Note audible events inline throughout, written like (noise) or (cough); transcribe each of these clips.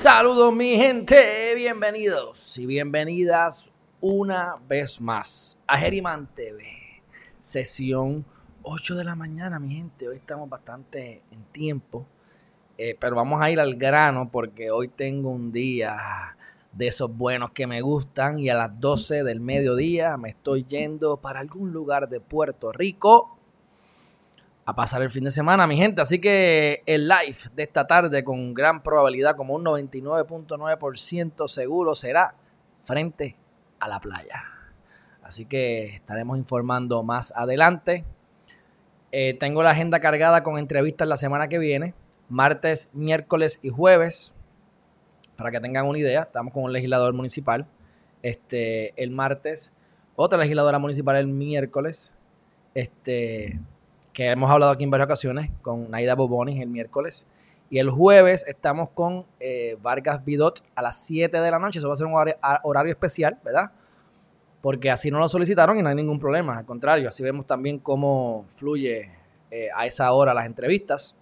Saludos mi gente, bienvenidos y bienvenidas una vez más a Geriman TV, sesión 8 de la mañana mi gente, hoy estamos bastante en tiempo, eh, pero vamos a ir al grano porque hoy tengo un día de esos buenos que me gustan y a las 12 del mediodía me estoy yendo para algún lugar de Puerto Rico a pasar el fin de semana, mi gente. Así que el live de esta tarde con gran probabilidad, como un 99.9% seguro, será frente a la playa. Así que estaremos informando más adelante. Eh, tengo la agenda cargada con entrevistas la semana que viene, martes, miércoles y jueves. Para que tengan una idea, estamos con un legislador municipal. Este, el martes, otra legisladora municipal el miércoles. Este, hemos hablado aquí en varias ocasiones, con Naida Bobonis el miércoles. Y el jueves estamos con eh, Vargas Bidot a las 7 de la noche. Eso va a ser un horario, especial, ¿verdad? Porque así no lo solicitaron y no hay ningún problema. Al contrario, así vemos también cómo fluye eh, a esa hora las entrevistas.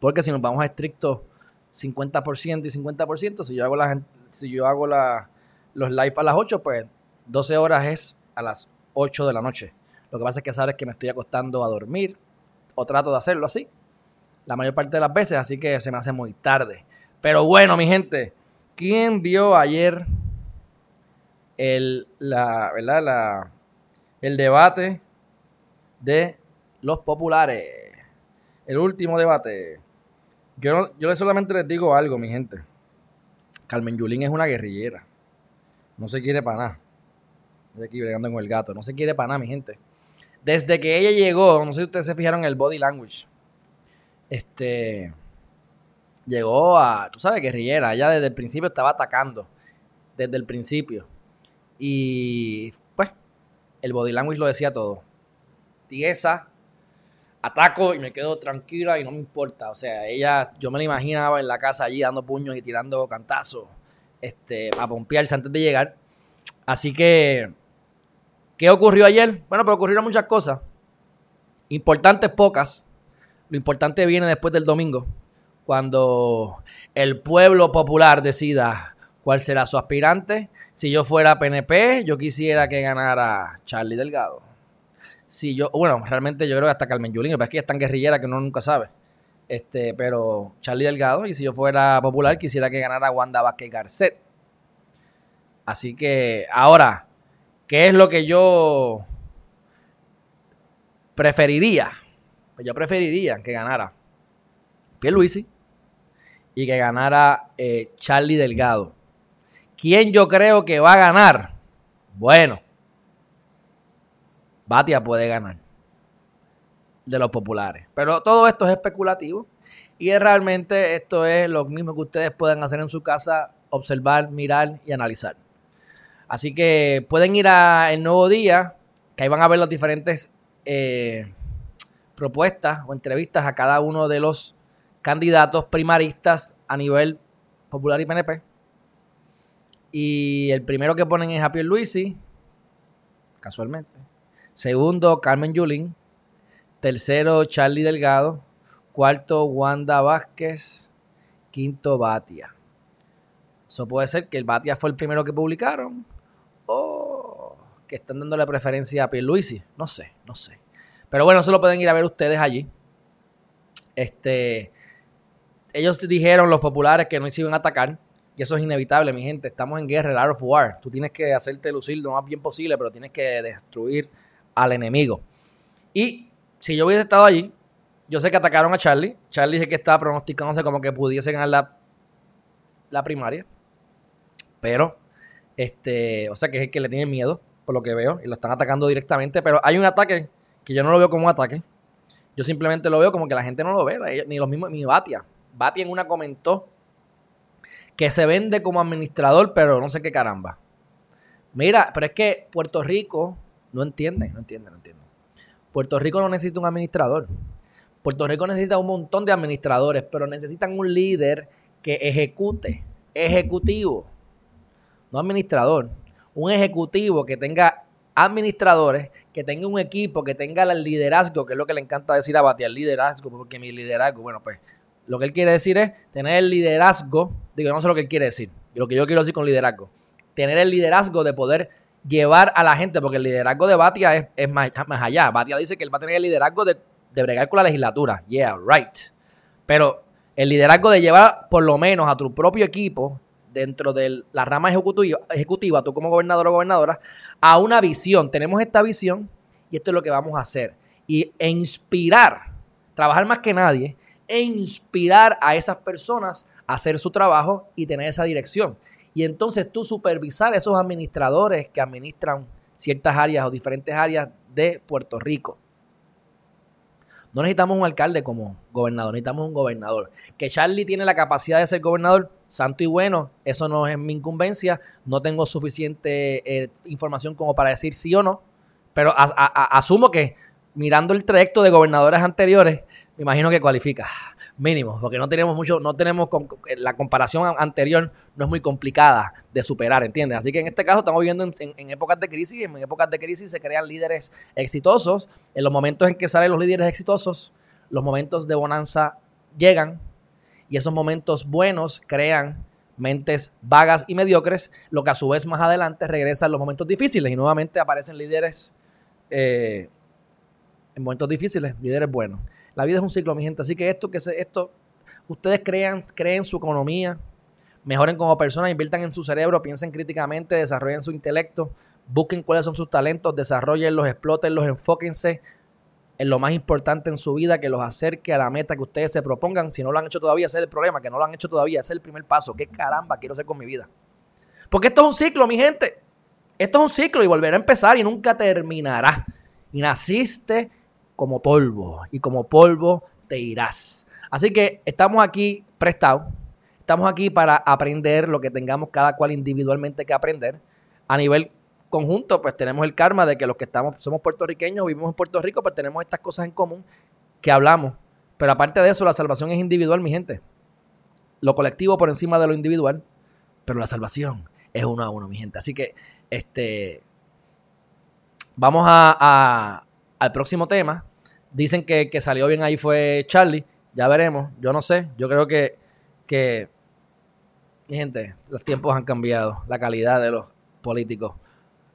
Porque si nos vamos a estricto 50% y 50%, si yo hago, la, si yo hago los live a las 8, pues 12 horas es a las 8 de la noche. Lo que pasa es que sabes que me estoy acostando a dormir o trato de hacerlo así la mayor parte de las veces, así que se me hace muy tarde. Pero bueno, mi gente, ¿quién vio ayer el, la, ¿verdad? La, el debate de los populares? El último debate. Yo, yo solamente les digo algo, mi gente. Carmen Yulín es una guerrillera. No se quiere para nada. Estoy aquí bregando con el gato. No se quiere para nada, mi gente. Desde que ella llegó, no sé si ustedes se fijaron en el body language. Este. Llegó a. Tú sabes, guerrillera. Ella desde el principio estaba atacando. Desde el principio. Y. Pues. El body language lo decía todo. Tiesa. Ataco y me quedo tranquila y no me importa. O sea, ella, yo me la imaginaba en la casa allí dando puños y tirando cantazos. Este, para pompearse antes de llegar. Así que ¿Qué ocurrió ayer? Bueno, pero ocurrieron muchas cosas. Importantes pocas. Lo importante viene después del domingo, cuando el pueblo popular decida cuál será su aspirante. Si yo fuera PNP, yo quisiera que ganara Charlie Delgado. Si yo, bueno, realmente yo creo que hasta Carmen Yulín, pero es que es tan guerrillera que uno nunca sabe. Este, pero Charlie Delgado, y si yo fuera popular, quisiera que ganara Wanda Vázquez Garcet. Así que ahora, ¿Qué es lo que yo preferiría? Pues yo preferiría que ganara Pierluisi y que ganara eh, Charlie Delgado. ¿Quién yo creo que va a ganar? Bueno, Batia puede ganar de los populares. Pero todo esto es especulativo y realmente esto es lo mismo que ustedes pueden hacer en su casa, observar, mirar y analizar. Así que pueden ir a El Nuevo Día, que ahí van a ver las diferentes eh, propuestas o entrevistas a cada uno de los candidatos primaristas a nivel popular y PNP. Y el primero que ponen es Javier Luisi, casualmente. Segundo, Carmen Yulín. Tercero, Charlie Delgado. Cuarto, Wanda Vázquez. Quinto, Batia. Eso puede ser que el Batia fue el primero que publicaron o que están dándole preferencia a Pierluisi. No sé, no sé. Pero bueno, eso lo pueden ir a ver ustedes allí. Este, ellos dijeron, los populares, que no se iban a atacar. Y eso es inevitable, mi gente. Estamos en guerra, el Art of War. Tú tienes que hacerte lucir lo más bien posible, pero tienes que destruir al enemigo. Y si yo hubiese estado allí, yo sé que atacaron a Charlie. Charlie dice que estaba pronosticándose como que pudiese ganar la, la primaria. Pero este, o sea que es el que le tiene miedo, por lo que veo, y lo están atacando directamente. Pero hay un ataque que yo no lo veo como un ataque. Yo simplemente lo veo como que la gente no lo ve, ni los mismos, ni Batia. Batia en una comentó que se vende como administrador, pero no sé qué caramba. Mira, pero es que Puerto Rico no entiende, no entiende, no entiende. Puerto Rico no necesita un administrador. Puerto Rico necesita un montón de administradores, pero necesitan un líder que ejecute, ejecutivo no administrador, un ejecutivo que tenga administradores, que tenga un equipo, que tenga el liderazgo, que es lo que le encanta decir a Batia, el liderazgo, porque mi liderazgo, bueno, pues Lo que él quiere decir es tener el liderazgo, digo, no sé lo que él quiere decir, lo que yo quiero decir con liderazgo, tener el liderazgo de poder llevar a la gente, porque el liderazgo de Batia es, más, allá. Batia dice que él va a tener el liderazgo de, de bregar con la legislatura. Yeah, right. Pero el liderazgo de llevar por lo menos a tu propio equipo dentro de la rama ejecutiva, ejecutiva, tú como gobernador o gobernadora, a una visión. Tenemos esta visión y esto es lo que vamos a hacer. Y e inspirar, trabajar más que nadie, e inspirar a esas personas a hacer su trabajo y tener esa dirección. Y entonces tú supervisar a esos administradores que administran ciertas áreas o diferentes áreas de Puerto Rico. No necesitamos un alcalde como gobernador, necesitamos un gobernador. Que Charlie tiene la capacidad de ser gobernador, santo y bueno, eso no es mi incumbencia, no tengo suficiente eh, información como para decir sí o no, pero asumo que mirando el trayecto de gobernadores anteriores, me imagino que cualifica, mínimo, porque no tenemos mucho, no tenemos, la comparación anterior no es muy complicada de superar, ¿entiendes? Así que en este caso estamos viviendo en, épocas de crisis, y en épocas de crisis se crean líderes exitosos, en los momentos en que salen los líderes exitosos, los momentos de bonanza llegan, y esos momentos buenos crean mentes vagas y mediocres, lo que a su vez más adelante regresa en los momentos difíciles y nuevamente aparecen líderes eh, en momentos difíciles, líderes buenos. La vida es un ciclo, mi gente. Así que esto, que se, esto, ustedes crean, creen su economía, mejoren como personas, inviertan en su cerebro, piensen críticamente, desarrollen su intelecto, busquen cuáles son sus talentos, desarrollenlos, explotenlos, enfóquense en lo más importante en su vida que los acerque a la meta que ustedes se propongan. Si no lo han hecho todavía, ese es el problema, que no lo han hecho todavía, ese es el primer paso. ¿Qué caramba quiero hacer con mi vida? Porque esto es un ciclo, mi gente. Esto es un ciclo y volverá a empezar y nunca terminará. Y naciste como polvo y como polvo te irás. Así que estamos aquí prestados, estamos aquí para aprender lo que tengamos cada cual individualmente que aprender. A nivel conjunto, pues tenemos el karma de que los que estamos, somos puertorriqueños, vivimos en Puerto Rico, pues tenemos estas cosas en común que hablamos. Pero aparte de eso, la salvación es individual, mi gente. Lo colectivo por encima de lo individual, pero la salvación es uno a uno, mi gente. Así que, este, vamos a al próximo tema. Dicen que, que salió bien ahí fue Charlie. Ya veremos. Yo no sé. Yo creo que, que, mi gente, los tiempos han cambiado. La calidad de los políticos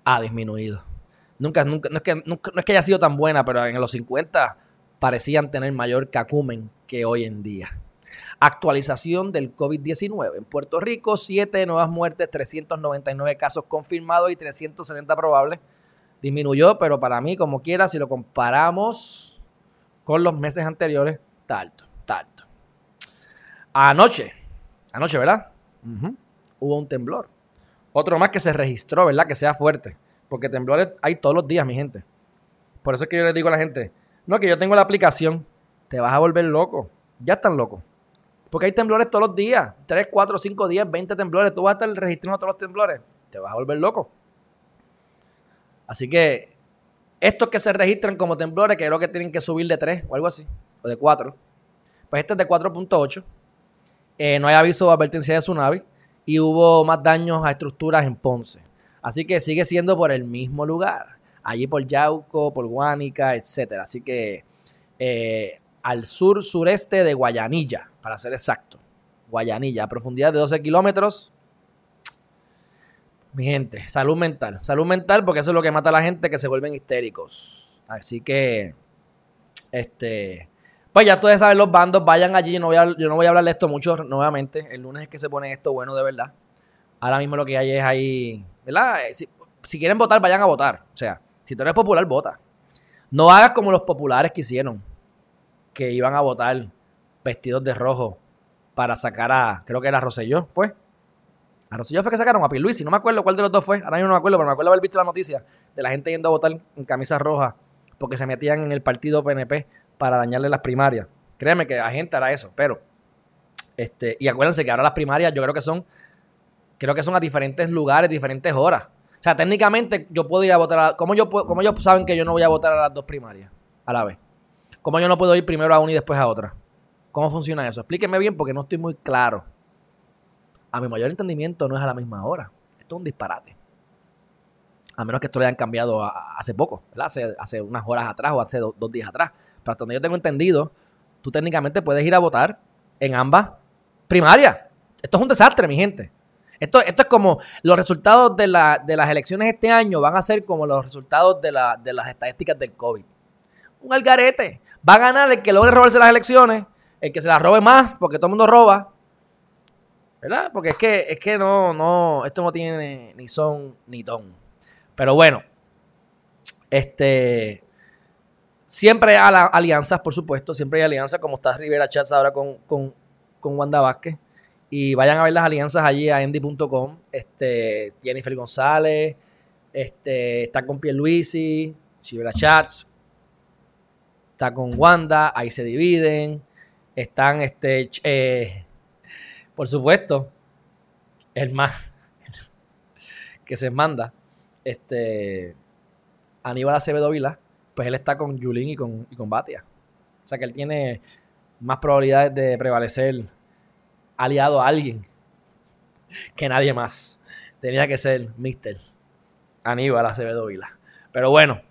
ha disminuido. Nunca, nunca, no, es que, no es que haya sido tan buena, pero en los 50 parecían tener mayor cacumen que hoy en día. Actualización del COVID-19. En Puerto Rico, 7 nuevas muertes, 399 casos confirmados y 370 probables disminuyó, pero para mí, como quiera, si lo comparamos con los meses anteriores, está alto, está alto. Anoche, anoche, ¿verdad? Hubo un temblor. Otro más que se registró, ¿verdad? Que sea fuerte. Porque temblores hay todos los días, mi gente. Por eso es que yo les digo a la gente, no, que yo tengo la aplicación, te vas a volver loco. Ya están locos. Porque hay temblores todos los días. 3, 4, 5 días, 20 temblores. Tú vas a estar registrando todos los temblores. Te vas a volver loco. Así que estos que se registran como temblores, que creo que tienen que subir de 3 o algo así, o de 4, pues este es de 4.8. Eh, no hay aviso de advertencia de tsunami y hubo más daños a estructuras en Ponce. Así que sigue siendo por el mismo lugar, allí por Yauco, por Guánica, etc. Así que eh, al sur sureste de Guayanilla, para ser exacto. Guayanilla, a profundidad de 12 kilómetros, mi gente, salud mental. Salud mental porque eso es lo que mata a la gente que se vuelven histéricos. Así que, este, pues ya ustedes saben los bandos, vayan allí. Yo no voy a, yo no voy a hablar de esto mucho nuevamente. El lunes es que se pone esto bueno de verdad. Ahora mismo lo que hay es ahí, ¿verdad? Eh, si, si quieren votar, vayan a votar. O sea, si tú eres popular, vota. No hagas como los populares que hicieron, que iban a votar vestidos de rojo para sacar a, creo que era Roselló, pues a Rosselló fue que sacaron a Luis, no me acuerdo cuál de los dos fue, ahora mismo no me acuerdo, pero me acuerdo haber visto la noticia de la gente yendo a votar en camisa roja porque se metían en el partido PNP para dañarle las primarias. Créeme que la gente hará eso, pero este, y acuérdense que ahora las primarias yo creo que son creo que son a diferentes lugares, diferentes horas. O sea, técnicamente yo puedo ir a votar a, ¿cómo, yo ¿Cómo ellos saben que yo no voy a votar a las dos primarias a la vez? ¿Cómo yo no puedo ir primero a una y después a otra? ¿Cómo funciona eso? Explíqueme bien porque no estoy muy claro a mi mayor entendimiento no es a la misma hora. Esto es un disparate. A menos que esto lo hayan cambiado hace poco, Hace, hace, unas horas atrás o hace dos días atrás. Pero hasta donde yo tengo entendido, tú técnicamente puedes ir a votar en ambas primarias. Esto es un desastre, mi gente. Esto, esto es como los resultados de, la, de las elecciones este año van a ser como los resultados de, de las estadísticas del COVID. Un algarete. Va a ganar el que logre robarse las elecciones, el que se las robe más, porque todo el mundo roba. ¿Verdad? Porque es que, es que no, no, esto no tiene ni son ni ton. Pero bueno, este, siempre hay alianzas, por supuesto, siempre hay alianzas, como está Rivera Chats ahora con, con, con Wanda Vázquez. Y vayan a ver las alianzas allí a endy.com. Este, Jennifer González, este, está con Pierluisi, Rivera Chats, está con Wanda, ahí se dividen. Están, este, eh, por supuesto, el más que se manda, este, Aníbal Acevedo Vila, pues él está con Julín y con, y con Batia. O sea que él tiene más probabilidades de prevalecer aliado a alguien que nadie más. Tenía que ser Mister Aníbal Acevedo Vila. Pero bueno,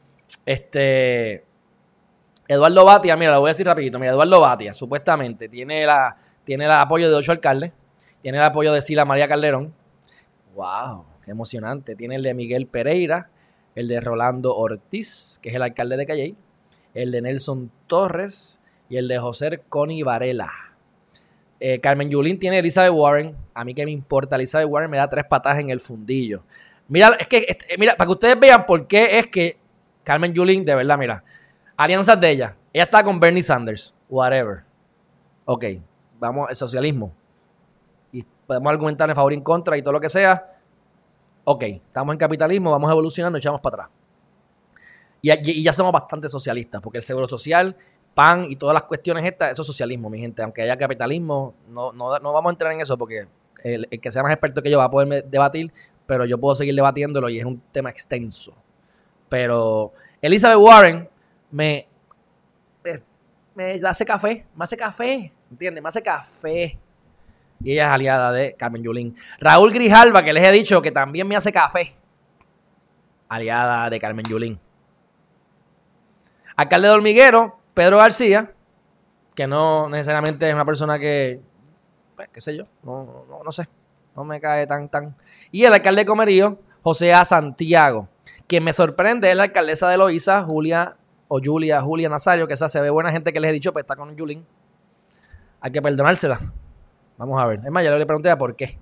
este. Eduardo Batia, mira, lo voy a decir rapidito. Mira, Eduardo Batia, supuestamente, tiene, la, tiene el apoyo de ocho alcaldes. Tiene el apoyo de Sila María Calderón. ¡Wow! ¡Qué emocionante! Tiene el de Miguel Pereira el de Rolando Ortiz, que es el alcalde de Calley, el de Nelson Torres y el de José Connie Varela. Eh, Carmen Yulín tiene Elizabeth Warren. A mí que me importa, Elizabeth Warren me da tres patas en el fundillo. Mira, es que, este, mira, para que ustedes vean por qué es que Carmen Yulín, de verdad, mira, alianzas de ella. Ella está con Bernie Sanders, whatever. Ok, vamos, el socialismo. Y podemos argumentar en favor y en contra y todo lo que sea ok, estamos en capitalismo, vamos evolucionando y echamos para atrás. Y, ya somos bastante socialistas, porque el seguro social, PAN y todas las cuestiones estas, eso es socialismo, mi gente. Aunque haya capitalismo, no, no, vamos a entrar en eso porque el, que sea más experto que yo va a poder debatir, pero yo puedo seguir debatiéndolo y es un tema extenso. Pero Elizabeth Warren me, me, me hace café, me hace café, ¿entiendes? Me hace café y ella es aliada de Carmen Yulín. Raúl Grijalva, que les he dicho que también me hace café, aliada de Carmen Yulín. Alcalde de Hormiguero, Pedro García, que no necesariamente es una persona que, pues, qué sé yo, no, no, sé, no me cae tan, tan. Y el alcalde de Comerío, José A. Santiago. Quien me sorprende es la alcaldesa de Loíza, Julia, o Julia, Julia Nazario, que esa se ve buena gente que les he dicho, pues está con Yulín. Hay que perdonársela. Vamos a ver. Es más, ya le pregunté a por qué.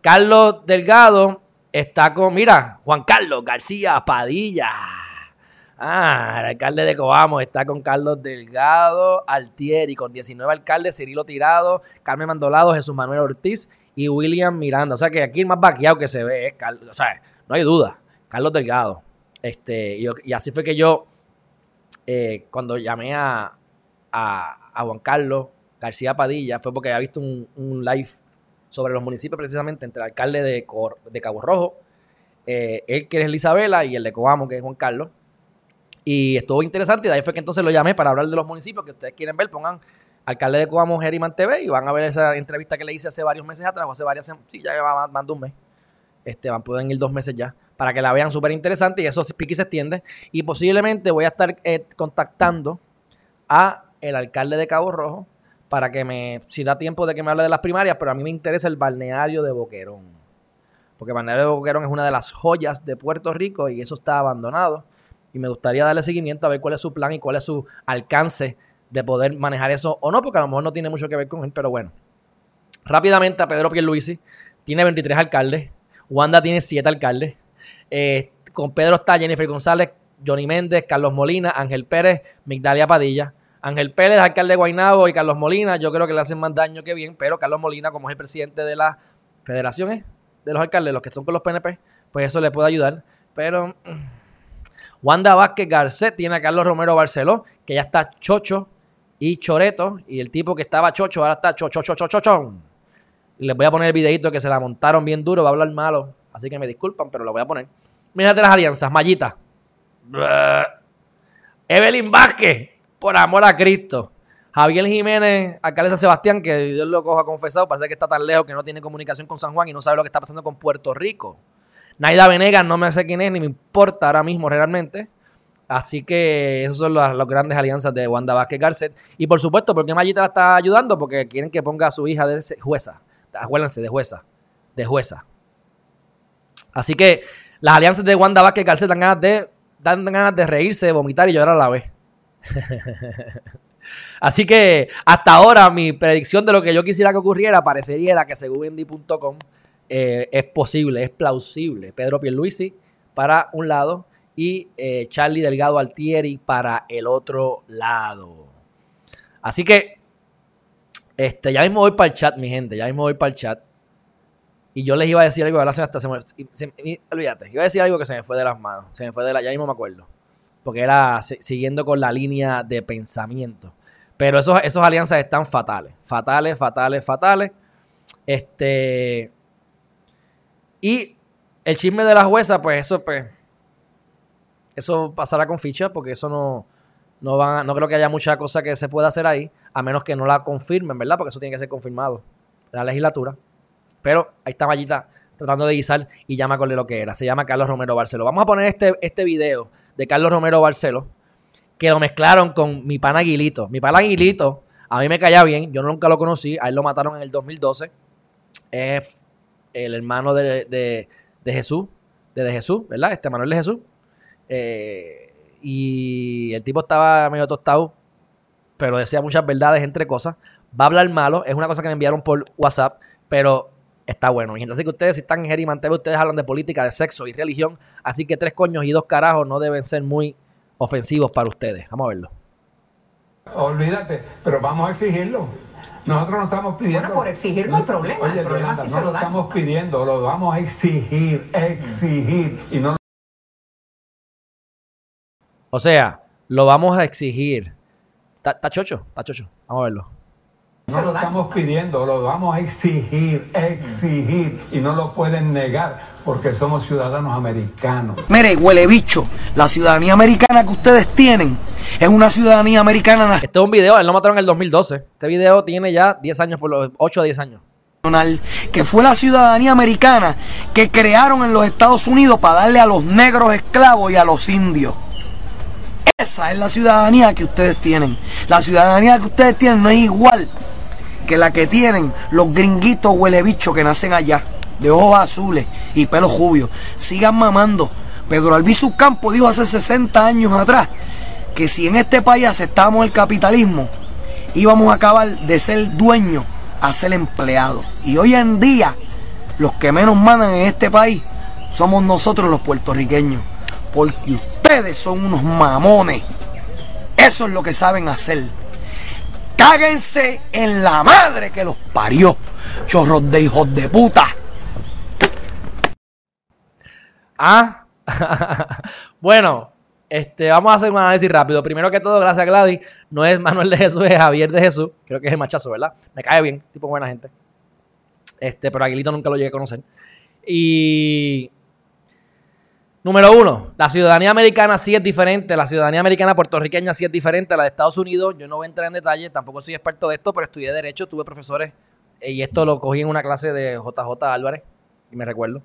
Carlos Delgado está con, mira, Juan Carlos García Padilla. Ah, el alcalde de Coamo está con Carlos Delgado Altieri, con 19 alcaldes, Cirilo Tirado, Carmen Mandolado, Jesús Manuel Ortiz y William Miranda. O sea que aquí el más vaqueado que se ve es Carlos, o sea, no hay duda, Carlos Delgado. Este, y, así fue que yo, eh, cuando llamé a, a Juan Carlos García Padilla fue porque había visto un, live sobre los municipios precisamente entre el alcalde de, de Cabo Rojo, eh, él que es Isabela y el de Coamo que es Juan Carlos. Y estuvo interesante y de ahí fue que entonces lo llamé para hablar de los municipios que ustedes quieren ver, pongan alcalde de Coamo Geriman TV y van a ver esa entrevista que le hice hace varios meses atrás, o hace varias sí, ya va más de un mes. Este, van, pueden ir dos meses ya, para que la vean súper interesante y eso pique se extiende. Y posiblemente voy a estar eh, contactando a el alcalde de Cabo Rojo, para que me, si da tiempo de que me hable de las primarias, pero a mí me interesa el balneario de Boquerón. Porque el balneario de Boquerón es una de las joyas de Puerto Rico y eso está abandonado. Y me gustaría darle seguimiento a ver cuál es su plan y cuál es su alcance de poder manejar eso o no, porque a lo mejor no tiene mucho que ver con él, pero bueno. Rápidamente a Pedro Pierluisi, tiene 23 alcaldes, Wanda tiene 7 alcaldes, eh, con Pedro está Jennifer González, Johnny Méndez, Carlos Molina, Ángel Pérez, Migdalia Padilla, Ángel Pérez, alcalde de Guaynabo, y Carlos Molina, yo creo que le hacen más daño que bien, pero Carlos Molina, como es el presidente de las federaciones de los alcaldes, los que son con los PNP, pues eso le puede ayudar. Pero mm, Wanda Vázquez Garcet tiene a Carlos Romero Barceló, que ya está chocho y choreto, y el tipo que estaba chocho ahora está chocho, chocho, chocho. Y les voy a poner el videito que se la montaron bien duro, va a hablar malo, así que me disculpan, pero lo voy a poner. Mírate las alianzas, Mallita. Evelyn Vázquez, por amor a Cristo. Javier Jiménez, alcalde de San Sebastián, que Dios lo coja confesado, parece que está tan lejos que no tiene comunicación con San Juan y no sabe lo que está pasando con Puerto Rico. Naida Venegas, no me sé quién es, ni me importa ahora mismo realmente. Así que esas son las, grandes alianzas de Wanda Vázquez Garcet. Y por supuesto, ¿por qué Mayita la está ayudando? Porque quieren que ponga a su hija de jueza. Acuérdense, de jueza. De jueza. Así que las alianzas de Wanda Vázquez Garcet dan ganas de, dan ganas de reírse, vomitar y llorar a la vez. (laughs) Así que hasta ahora mi predicción de lo que yo quisiera que ocurriera parecería que según Indy.com eh, es posible, es plausible. Pedro Pierluisi para un lado y eh, Charlie Delgado Altieri para el otro lado. Así que este, ya mismo voy para el chat, mi gente, ya mismo voy para el chat. Y yo les iba a decir algo, ahora se hasta se me, olvídate, iba a decir algo que se me fue de las manos, se me fue de la, ya mismo me acuerdo. Porque era siguiendo con la línea de pensamiento. Pero esos, esos alianzas están fatales, fatales, fatales, fatales. Este. Y el chisme de la jueza, pues eso, pues. Eso pasará con ficha, porque eso no. No, van, no creo que haya mucha cosa que se pueda hacer ahí, a menos que no la confirmen, ¿verdad? Porque eso tiene que ser confirmado en la legislatura. Pero ahí está Mallita tratando de guisar y llama con lo que era. Se llama Carlos Romero Barceló. Vamos a poner este, este video de Carlos Romero Barceló, que lo mezclaron con mi pana Aguilito. Mi pana Aguilito, a mí me caía bien, yo nunca lo conocí, a él lo mataron en el 2012. Es el hermano de, Jesús, de, Jesús, ¿verdad? Este Manuel de Jesús. Eh, y el tipo estaba medio tostado, pero decía muchas verdades entre cosas. Va a hablar malo, es una cosa que me enviaron por WhatsApp, pero está bueno. Y así que ustedes, si están en Gerimanteve, ustedes hablan de política, de sexo y religión. Así que tres coños y dos carajos no deben ser muy ofensivos para ustedes. Vamos a verlo. Olvídate, pero vamos a exigirlo. Nosotros no estamos pidiendo. Bueno, por exigir no hay problema. Oye, el problema no lo, estamos pidiendo, lo vamos a exigir, exigir. Y no O sea, lo vamos a exigir. Está chocho, está chocho. Vamos a verlo. No lo estamos pidiendo, lo vamos a exigir, exigir. Y no lo pueden negar porque somos ciudadanos americanos. Mire, huele bicho, la ciudadanía americana que ustedes tienen es una ciudadanía americana Este es un video, él lo mataron en el 2012. Este video tiene ya 10 años, por los 8 o 10 años. Que fue la ciudadanía americana que crearon en los Estados Unidos para darle a los negros esclavos y a los indios. Esa es la ciudadanía que ustedes tienen. La ciudadanía que ustedes tienen no es igual que la que tienen los gringuitos huele bicho que nacen allá, de ojos azules y pelos jubios. Sigan mamando. Pedro Albizu Campo dijo hace 60 años atrás que si en este país aceptamos el capitalismo, íbamos a acabar de ser dueños a ser empleados. Y hoy en día, los que menos mandan en este país somos nosotros los puertorriqueños. Porque ustedes son unos mamones. Eso es lo que saben hacer. Cáguense en la madre que los parió. Chorros de hijos de puta. Ah, (laughs) bueno, este, vamos a hacer un análisis rápido. Primero que todo, gracias a Gladys. No es Manuel de Jesús, es Javier de Jesús. Creo que es el machazo, ¿verdad? Me cae bien, tipo buena gente. Este, pero Aguilito nunca lo llegué a conocer. Y Número uno, la ciudadanía americana sí es diferente, la ciudadanía americana puertorriqueña sí es diferente a la de Estados Unidos. Yo no voy a entrar en detalle, tampoco soy experto de esto, pero estudié Derecho, tuve profesores, eh, y esto lo cogí en una clase de JJ Álvarez, y me recuerdo.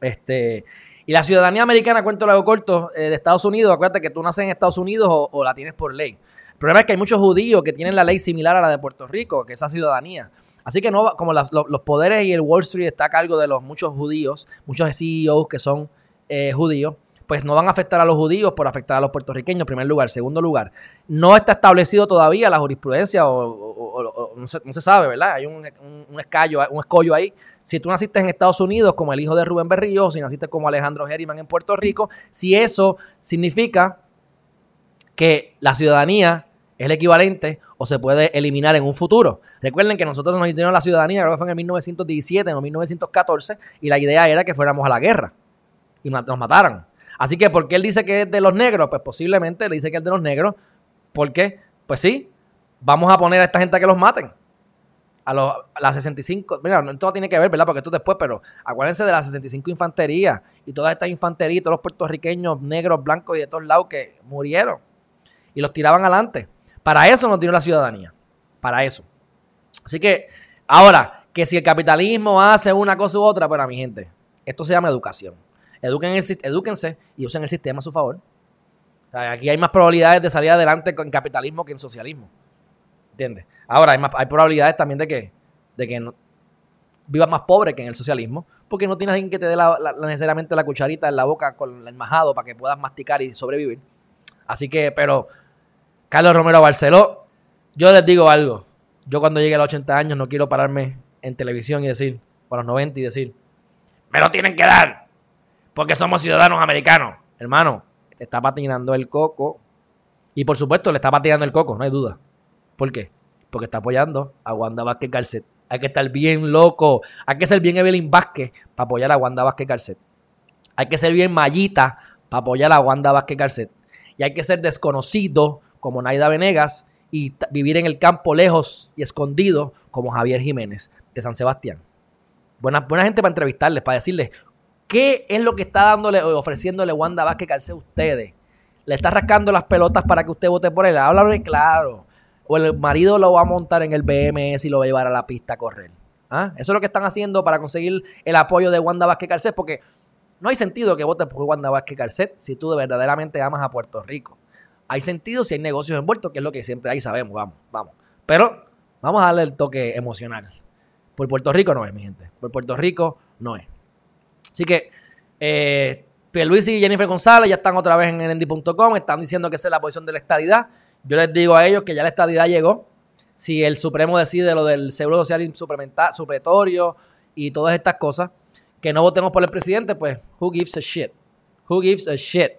Este, y la ciudadanía americana, cuento algo corto, eh, de Estados Unidos, acuérdate que tú naces en Estados Unidos o, la tienes por ley. El problema es que hay muchos judíos que tienen la ley similar a la de Puerto Rico, que es esa ciudadanía. Así que no, como los, los poderes y el Wall Street está a cargo de los muchos judíos, muchos CEOs que son eh, judíos, pues no van a afectar a los judíos por afectar a los puertorriqueños, en primer lugar. Segundo lugar, no está establecido todavía la jurisprudencia o, no, se, sabe, ¿verdad? Hay un, escallo, un escollo ahí. Si tú naciste en Estados Unidos como el hijo de Rubén Berrío, o si naciste como Alejandro Geriman en Puerto Rico, si eso significa que la ciudadanía es el equivalente o se puede eliminar en un futuro. Recuerden que nosotros nos dieron la ciudadanía, creo que fue en el 1917 o 1914, y la idea era que fuéramos a la guerra y nos mataran. Así que, ¿por qué él dice que es de los negros? Pues posiblemente le dice que es de los negros. ¿Por qué? Pues sí, vamos a poner a esta gente a que los maten. A, los, las 65, mira, no tiene que ver, ¿verdad? Porque esto después, pero acuérdense de las 65 infanterías y todas estas infanterías, todos los puertorriqueños negros, blancos y de todos lados que murieron y los tiraban adelante. Para eso nos dio la ciudadanía. Para eso. Así que, ahora, que si el capitalismo hace una cosa u otra, para mi gente, esto se llama educación. Eduquen el, edúquense y usen el sistema a su favor. aquí hay más probabilidades de salir adelante en capitalismo que en socialismo. ¿Entiendes? Ahora, hay, más, hay probabilidades también de que, de que vivas más pobre que en el socialismo, porque no tienes alguien que te dé necesariamente la cucharita en la boca con el majado para que puedas masticar y sobrevivir. Así que, pero, Carlos Romero Barceló, yo les digo algo. Yo cuando llegue a los 80 años no quiero pararme en televisión y decir, para los 90 y decir, me lo tienen que dar, porque somos ciudadanos americanos. Hermano, te está patinando el coco. Y por supuesto, le está patinando el coco, no hay duda. ¿Por qué? Porque está apoyando a Wanda Vázquez Garcet. Hay que estar bien loco. Hay que ser bien Evelyn Vázquez para apoyar a Wanda Vázquez Garcet. Hay que ser bien Mallita para apoyar a Wanda Vázquez Garcet. Y hay que ser desconocido como Naida Venegas y vivir en el campo lejos y escondido como Javier Jiménez de San Sebastián. Buena, buena gente para entrevistarles, para decirles qué es lo que está dándole ofreciéndole Wanda Vázquez Garcet a ustedes. Le está rascando las pelotas para que usted vote por él. Háblale claro. O el marido lo va a montar en el BMS y lo va a llevar a la pista a correr. ¿Ah? Eso es lo que están haciendo para conseguir el apoyo de Wanda Vázquez Garcet, porque no hay sentido que votes por Wanda Vázquez Garcet si tú verdaderamente amas a Puerto Rico. Hay sentido si hay negocios envueltos, que es lo que siempre hay, sabemos, vamos, vamos. Pero vamos a darle el toque emocional. Por Puerto Rico no es, mi gente. Por Puerto Rico no es. Así que eh, Luis y Jennifer González ya están otra vez en endy.com, están diciendo que esa es la posición de la estadidad. Yo les digo a ellos que ya la estadidad llegó. Si el Supremo decide lo del seguro social supletorio y todas estas cosas, que no votemos por el presidente, pues, who gives a shit? Who gives a shit?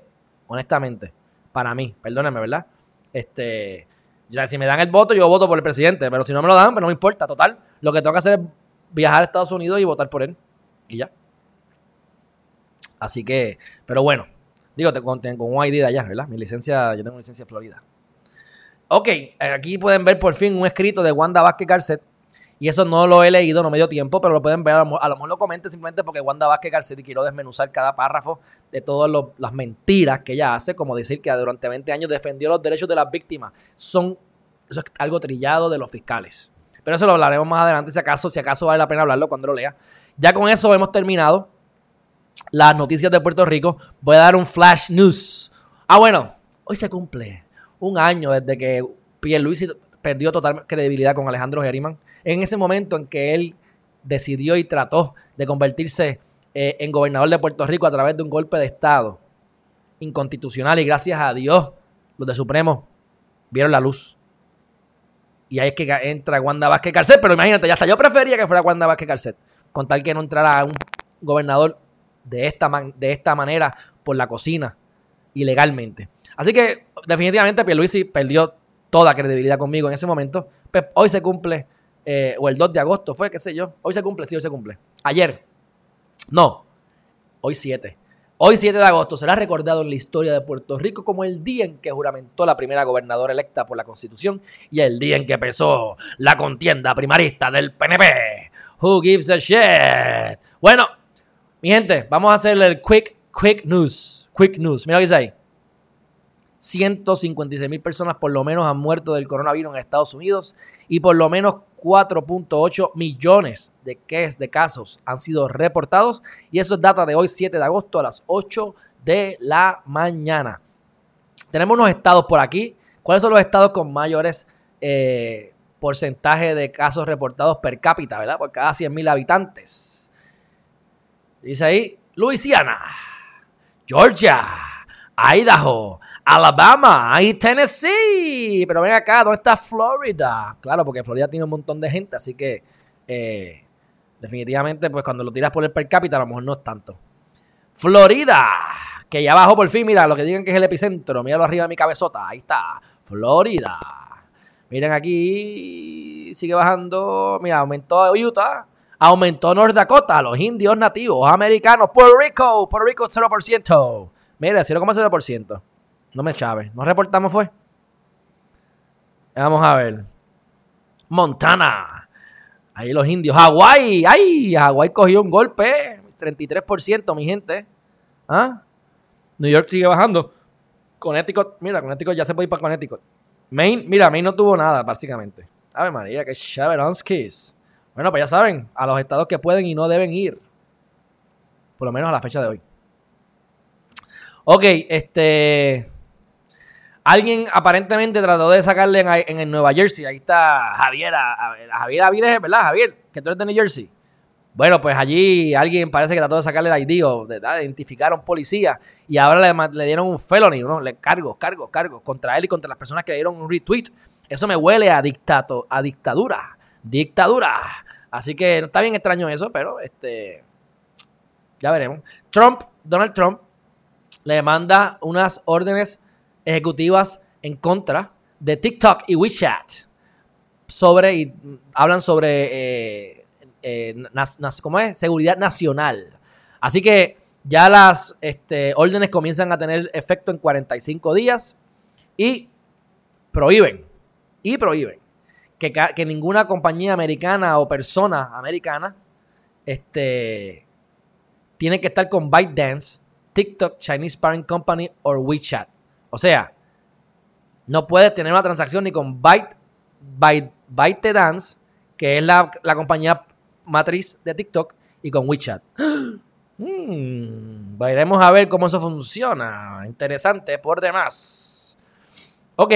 Honestamente, para mí, perdónenme, ¿verdad? Este, ya si me dan el voto, yo voto por el presidente, pero si no me lo dan, pues no me importa, total. Lo que tengo que hacer es viajar a Estados Unidos y votar por él. Y ya. Así que, pero bueno, digo, tengo un ID de allá, ¿verdad? Mi licencia, yo tengo licencia de Florida. Ok, aquí pueden ver por fin un escrito de Wanda Vázquez Garcet. Y eso no lo he leído, no me dio tiempo, pero lo pueden ver. A lo, mejor lo comenten simplemente porque Wanda Vázquez Garcet y quiero desmenuzar cada párrafo de todas las mentiras que ella hace, como decir que durante 20 años defendió los derechos de las víctimas. Son, eso es algo trillado de los fiscales. Pero eso lo hablaremos más adelante, si acaso, si acaso vale la pena hablarlo cuando lo lea. Ya con eso hemos terminado las noticias de Puerto Rico. Voy a dar un flash news. Ah, bueno, hoy se cumple un año desde que Pierluisi perdió total credibilidad con Alejandro Geriman. En ese momento en que él decidió y trató de convertirse eh, en gobernador de Puerto Rico a través de un golpe de Estado inconstitucional y gracias a Dios los de Supremo vieron la luz. Y ahí es que entra Wanda Vázquez Carcet, pero imagínate, ya hasta yo prefería que fuera Wanda Vázquez Carcet, con tal que no entrara un gobernador de esta, de esta manera por la cocina ilegalmente. Así que definitivamente Pierluisi perdió toda credibilidad conmigo en ese momento. Pues hoy se cumple, eh, o el 2 de agosto fue, qué sé yo. Hoy se cumple, sí, hoy se cumple. Ayer. No, hoy 7. Hoy 7 de agosto será recordado en la historia de Puerto Rico como el día en que juramentó la primera gobernadora electa por la Constitución y el día en que empezó la contienda primarista del PNP. Who gives a shit? Bueno, mi gente, vamos a hacer el quick, quick news. Quick news. Mira lo que dice ahí. 156 mil personas por lo menos han muerto del coronavirus en Estados Unidos y por lo menos 4.8 millones de, de casos han sido reportados y eso es data de hoy 7 de agosto a las 8 de la mañana. Tenemos unos estados por aquí. ¿Cuáles son los estados con mayores eh, porcentaje de casos reportados per cápita, verdad? Por cada 100 mil habitantes. Dice ahí, Luisiana, Georgia, Idaho, Alabama y Tennessee. Pero ven acá, ¿dónde está Florida? Claro, porque Florida tiene un montón de gente, así que eh, definitivamente, pues cuando lo tiras por el per cápita, a lo mejor no es tanto. Florida, que ya bajó por fin, mira, lo que digan que es el epicentro, míralo arriba de mi cabezota, ahí está, Florida. Miren aquí, sigue bajando, mira, aumentó Utah, aumentó North Dakota, los indios nativos americanos, Puerto Rico, Puerto Rico 0%. Mira, 0,0%. No me chave. ¿Nos reportamos fue? Vamos a ver. Montana. Ahí los indios. Hawái. ¡Ay! Hawái cogió un golpe. 33%, mi gente. ¿Ah? New York sigue bajando. Connecticut. Mira, Connecticut ya se puede ir para Connecticut. Maine. Mira, Maine no tuvo nada, básicamente. Ave María, que Cheveronskis. Bueno, pues ya saben, a los estados que pueden y no deben ir. Por lo menos a la fecha de hoy. Ok, este. Alguien aparentemente trató de sacarle en, en, Nueva Jersey. Ahí está Javier, Javier Aviles, ¿verdad, Javier? Que tú eres de New Jersey. Bueno, pues allí alguien parece que trató de sacarle el ID o de, identificaron policía y ahora le, le, dieron un felony, ¿no? Le cargo, cargo, cargo contra él y contra las personas que le dieron un retweet. Eso me huele a dictato, a dictadura, dictadura. Así que está bien extraño eso, pero este ya veremos. Trump, Donald Trump le manda unas órdenes ejecutivas en contra de TikTok y WeChat sobre y hablan sobre eh, eh, ¿cómo es? seguridad nacional. Así que ya las este, órdenes comienzan a tener efecto en 45 días y prohíben, y prohíben que, ninguna compañía americana o persona americana este, tiene que estar con ByteDance, TikTok, Chinese Parent Company o WeChat. O sea, no puedes tener una transacción ni con Byte, Byte, ByteDance, que es la, compañía matriz de TikTok, y con WeChat. (gasps) Hmm, a ver cómo eso funciona. Interesante por demás. Ok.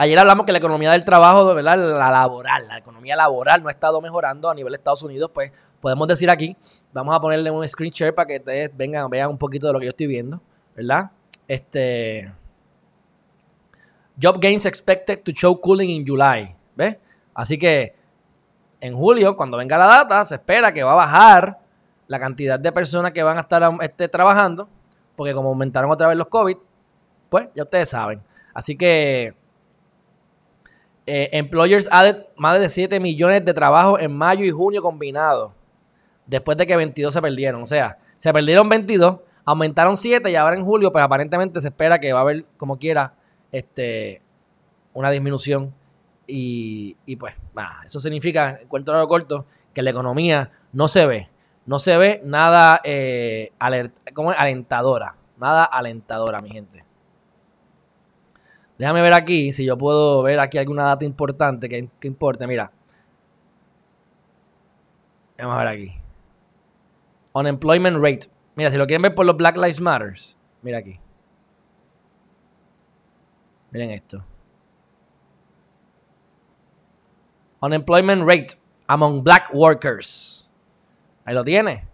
Ayer hablamos que la economía del trabajo, ¿verdad? La laboral, la economía laboral no ha estado mejorando a nivel de Estados Unidos, pues podemos decir aquí, vamos a ponerle un screen share para que ustedes vengan, vean un poquito de lo que yo estoy viendo, ¿verdad? Este. Job gains expected to show cooling in July. ¿Ves? Así que en julio, cuando venga la data, se espera que va a bajar la cantidad de personas que van a estar este, trabajando, porque como aumentaron otra vez los COVID, pues ya ustedes saben. Así que eh, employers added más de 7 millones de trabajos en mayo y junio combinados después de que 22 se perdieron. O sea, se perdieron 22, aumentaron 7 y ahora en julio, pues aparentemente se espera que va a haber, como quiera, este, una disminución. Y, pues, eso significa, en cuento largo corto, que la economía no se ve. No se ve nada eh, como alentadora. Nada alentadora, mi gente. Déjame ver aquí si yo puedo ver aquí alguna data importante que, que importe. Mira. Vamos a ver aquí. Unemployment rate. Mira, si lo quieren ver por los Black Lives Matters, mira aquí. Miren esto. Unemployment rate among black workers. Ahí lo tiene.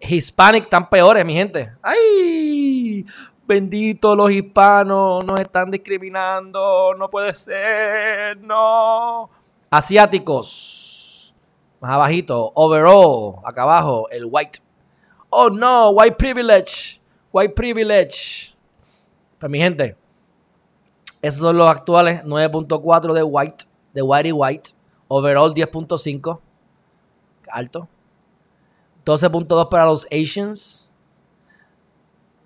Hispanic tan peores, mi gente. ¡Ay! Bendito, los hispanos nos están discriminando. No puede ser. No. Asiáticos más abajito, overall, acá abajo, el white. Oh no, white privilege, white privilege. Pues mi gente, esos son los actuales 9.4 de white, de white y white. Overall 10.5, alto. 12.2 para los Asians.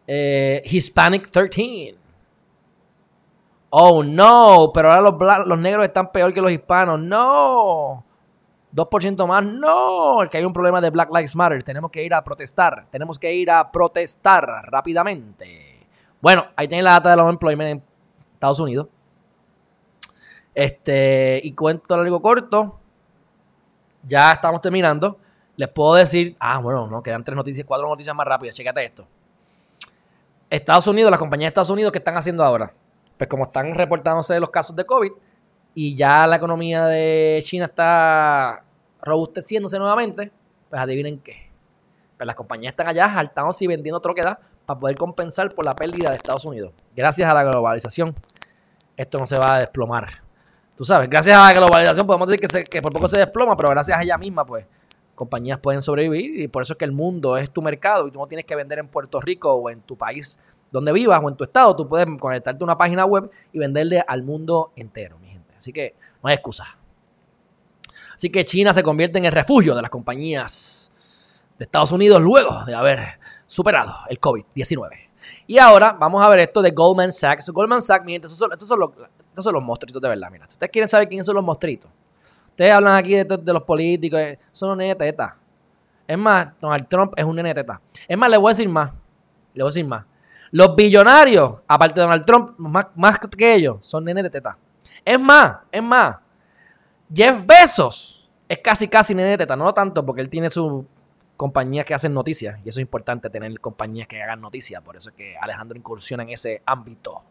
Eh, Hispanic 13. Oh no, pero ahora los, los negros están peor que los hispanos. No. 2% más. No, que hay un problema de Black Lives Matter. Tenemos que ir a protestar. Tenemos que ir a protestar rápidamente. Bueno, ahí tienen la data de los employment en Estados Unidos. Este, y cuento largo corto. Ya estamos terminando. Les puedo decir, ah, bueno, no, quedan tres noticias, cuatro noticias más rápidas. Chécate esto. Estados Unidos, las compañías de Estados Unidos, ¿qué están haciendo ahora? Pues como están reportándose los casos de COVID y ya la economía de China está robusteciéndose nuevamente, pues adivinen qué. Pues las compañías están allá saltándose y vendiendo troquedad para poder compensar por la pérdida de Estados Unidos. Gracias a la globalización, esto no se va a desplomar. Tú sabes, gracias a la globalización podemos decir que, que por poco se desploma, pero gracias a ella misma, pues, compañías pueden sobrevivir y por eso es que el mundo es tu mercado y tú no tienes que vender en Puerto Rico o en tu país donde vivas o en tu estado. Tú puedes conectarte a una página web y venderle al mundo entero, mi gente. Así que no hay excusa. Así que China se convierte en el refugio de las compañías de Estados Unidos luego de haber superado el COVID-19. Y ahora vamos a ver esto de Goldman Sachs. Goldman Sachs, mi gente, estos son, los, estos son los monstruitos de verdad. Mira, si ustedes quieren saber quiénes son los monstruitos, ustedes hablan aquí de, los políticos, eh, son un nene teta. Es más, Donald Trump es un nene teta. Es más, le voy a decir más. Le voy a decir más. Los billonarios, aparte de Donald Trump, más, más que ellos, son nenes de teta. Es más, es más. Jeff Bezos es casi, casi nene teta, no tanto porque él tiene su compañías que hacen noticias y eso es importante tener compañías que hagan noticias, por eso es que Alejandro incursiona en ese ámbito.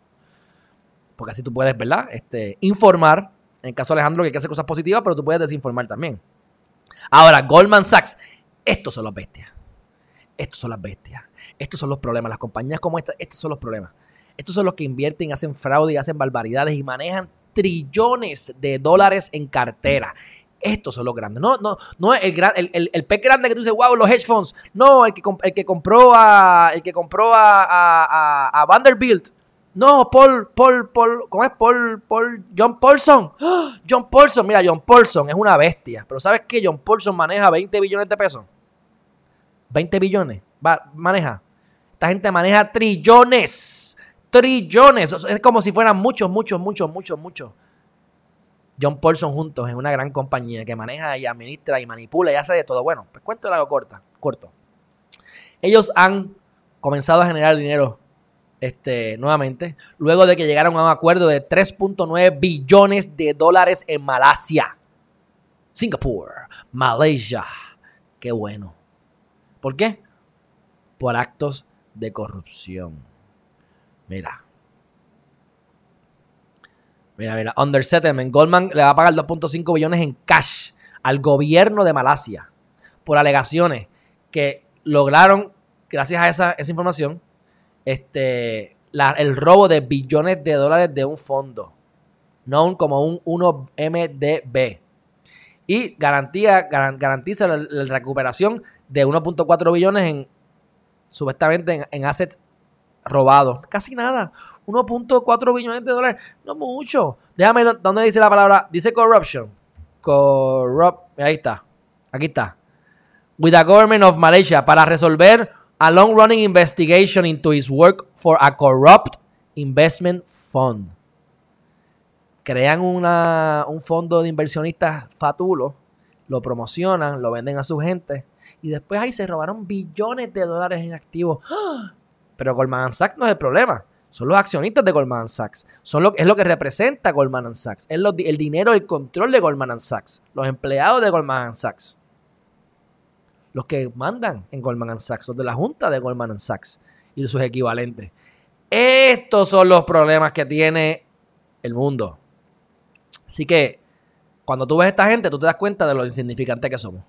Porque así tú puedes, ¿verdad? Este, informar. En el caso de Alejandro, que hay que hacer cosas positivas, pero tú puedes desinformar también. Ahora, Goldman Sachs, estos son las bestias. Estos son las bestias. Estos son los problemas. Las compañías como esta, estos son los problemas. Estos son los que invierten, hacen fraude y hacen barbaridades y manejan trillones de dólares en cartera. Estos son los grandes. No, no, no el, el, el, pez grande que tú dices, wow, los hedge funds. No, el que, el que compró a. El que compró a, a, a, Vanderbilt. No, Paul, Paul, Paul, ¿cómo es? Paul, Paul, John Paulson. John Paulson, mira, John Paulson es una bestia. Pero ¿sabes qué? John Paulson maneja 20 billones de pesos. 20 billones. Va, maneja. Esta gente maneja trillones. Trillones. Es como si fueran muchos, muchos, muchos, muchos, muchos. John Paulson juntos en una gran compañía que maneja y administra y manipula y hace de todo. Bueno, pues cuento algo corta, corto. Ellos han comenzado a generar dinero este, nuevamente, luego de que llegaron a un acuerdo de 3.9 billones de dólares en Malasia, Singapur, Malaysia. Qué bueno. ¿Por qué? Por actos de corrupción. Mira. Mira, mira. Under settlement. Goldman le va a pagar 2.5 billones en cash al gobierno de Malasia por alegaciones que lograron, gracias a esa, esa información, este, el robo de billones de dólares de un fondo, known como un 1MDB. Y garantía, garantiza la, recuperación de 1.4 billones en, supuestamente en assets robado. Casi nada. 1.4 billones de dólares. No mucho. Déjame, ¿dónde dice la palabra? Dice corruption. Corrupt. Ahí está. Aquí está. With the government of Malaysia para resolver a long running investigation into his work for a corrupt investment fund. Crean una, un fondo de inversionistas fatulo, lo promocionan, lo venden a su gente y después ahí se robaron billones de dólares en activos. (gasps) Pero Goldman Sachs no es el problema. Son los accionistas de Goldman Sachs. Son lo, es lo que representa Goldman Sachs. Es el dinero, el control de Goldman Sachs. Los empleados de Goldman Sachs. Los que mandan en Goldman Sachs. Los de la junta de Goldman Sachs. Y sus equivalentes. Estos son los problemas que tiene el mundo. Así que cuando tú ves a esta gente, tú te das cuenta de lo insignificante que somos.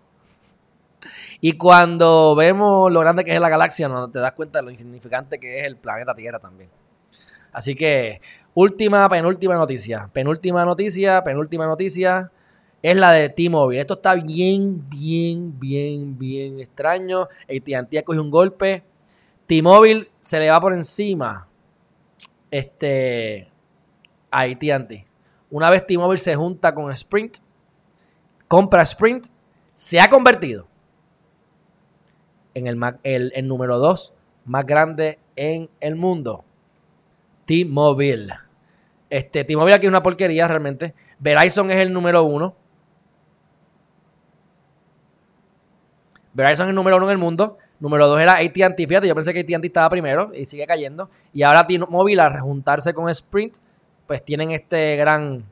Y cuando vemos lo grande que es la galaxia, no te das cuenta de lo insignificante que es el planeta Tierra también. Así que, última, penúltima noticia. Penúltima noticia, penúltima noticia es la de T-Mobile. Esto está bien, bien, bien, bien extraño. AT&T cogió un golpe. T-Mobile se le va por encima este, a AT&T. Una vez T-Mobile se junta con Sprint, compra Sprint, se ha convertido en el, número 2 más grande en el mundo. T-Mobile. Este, T-Mobile aquí es una porquería realmente. Verizon es el número 1. Verizon es número 1 en el mundo. Número 2 era AT&T. Fíjate, yo pensé que AT&T estaba primero y sigue cayendo. Y ahora T-Mobile al juntarse con Sprint, pues tienen este gran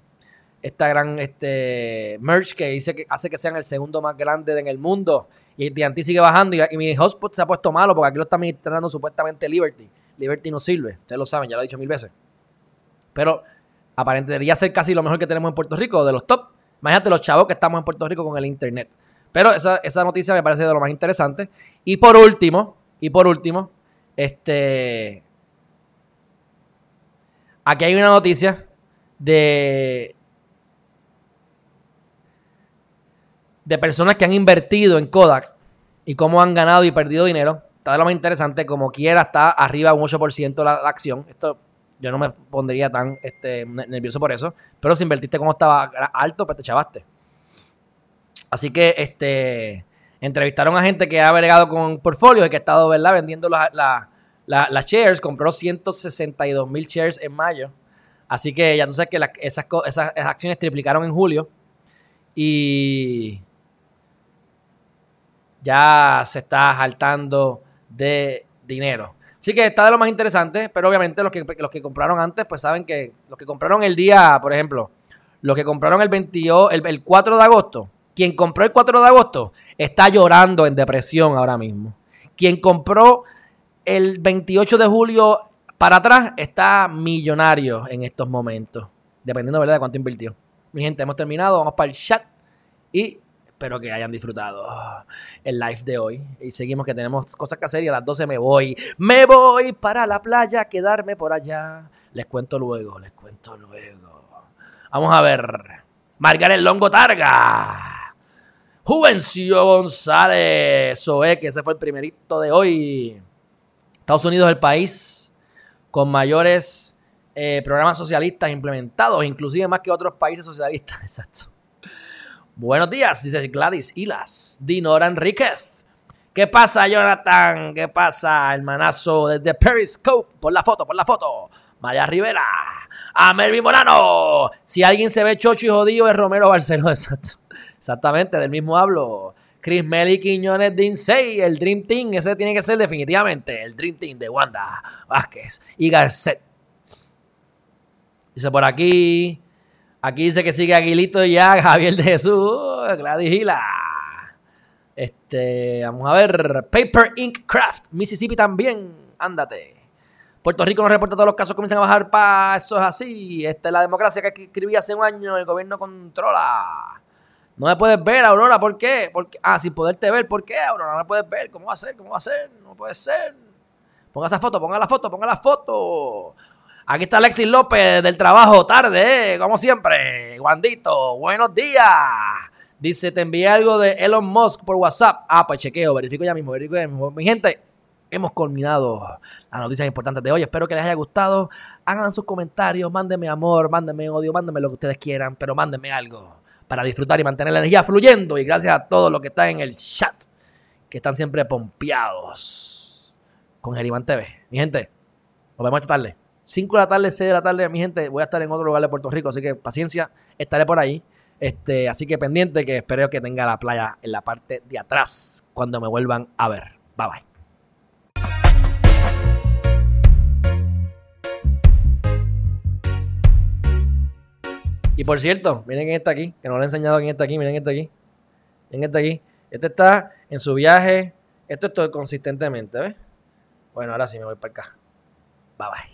esta gran este, merch que, dice que hace que sean el segundo más grande en el mundo. Y TNT sigue bajando y, mi hotspot se ha puesto malo porque aquí lo está administrando supuestamente Liberty. Liberty no sirve, ustedes lo saben, ya lo he dicho mil veces. Pero aparentaría ser casi lo mejor que tenemos en Puerto Rico, de los top. Imagínate los chavos que estamos en Puerto Rico con el internet. Pero esa, esa noticia me parece de lo más interesante. Y por último, y por último, este. Aquí hay una noticia de de personas que han invertido en Kodak y cómo han ganado y perdido dinero. Está de lo más interesante, como quiera, está arriba un 8% la, la acción. Esto yo no me pondría tan este, nervioso por eso. Pero si invertiste como estaba alto, pues te chavaste. Así que este entrevistaron a gente que ha bregado con portfolios y que ha estado ¿verdad? vendiendo las shares. Compró 162 mil shares en mayo. Así que ya tú sabes que esas, esas acciones triplicaron en julio. Y ya se está saltando de dinero. Así que está de lo más interesante, pero obviamente los que, los que compraron antes, pues saben que los que compraron el día, por ejemplo, los que compraron el, 22, el, 4 de agosto, quien compró el 4 de agosto está llorando en depresión ahora mismo. Quien compró el 28 de julio Para atrás está millonario en estos momentos, dependiendo ¿verdad? de cuánto invirtió. Mi gente, hemos terminado, vamos para el chat y espero que hayan disfrutado el live de hoy. Y seguimos que tenemos cosas que hacer y a las 12 me voy. Me voy para la playa, quedarme por allá. Les cuento luego, les cuento luego. Vamos a ver. Margaret Longo Targa. Juvencio González. Zoe, que ese fue el primerito de hoy. Estados Unidos es el país con mayores eh, programas socialistas implementados, inclusive más que otros países socialistas. (laughs) Exacto. Buenos días, dice Gladys Hilas. Dinora Enríquez. ¿Qué pasa, Jonathan? ¿Qué pasa, hermanazo desde Periscope? Por la foto, por la foto. Maya Rivera. A Melvin Morano. Si alguien se ve chocho y jodido es Romero Barceló. (laughs) Exacto. Exactamente, del mismo hablo. Chris Meli Quiñones de Insei, el Dream Team, ese tiene que ser definitivamente el Dream Team de Wanda Vázquez y Garcet. Dice por aquí, Aquí dice que sigue Aguilito ya, Javier de Jesús, Gladys Gila. Este, vamos a ver. Paper Ink Craft, Mississippi también. Ándate. Puerto Rico nos reporta todos los casos comienzan a bajar para eso es así. Este, la democracia que escribí hace un año, el gobierno controla. No me puedes ver, Aurora, ¿por qué? Porque, ah, sin poderte ver, ¿por qué, Aurora? No me puedes ver, ¿cómo va a ser? ¿Cómo va a ser? No puede ser. Ponga esa foto, ponga la foto, ponga la foto. Aquí está Alexis López del trabajo, tarde, ¿eh? como siempre. Juandito, buenos días. Dice, te envié algo de Elon Musk por WhatsApp. Ah, pues chequeo, verifico ya mismo, verifico ya mismo. Mi gente, hemos culminado las noticias importantes de hoy. Espero que les haya gustado. Hagan sus comentarios, mándenme amor, mándenme odio, mándenme lo que ustedes quieran, pero mándenme algo para disfrutar y mantener la energía fluyendo. Y gracias a todos los que están en el chat, que están siempre pompeados con Geriman TV. Mi gente, nos vemos esta tarde. 5 de la tarde, 6 de la tarde, mi gente, voy a estar en otro lugar de Puerto Rico, así que paciencia, estaré por ahí. Este, así que pendiente que espero que tenga la playa en la parte de atrás cuando me vuelvan a ver. Bye bye. Y por cierto, miren quién está aquí, que no le he enseñado quién está aquí, miren quién está aquí. Miren está aquí. Este está en su viaje. Esto es todo consistentemente, ¿ves? Bueno, ahora sí me voy para acá. Bye bye.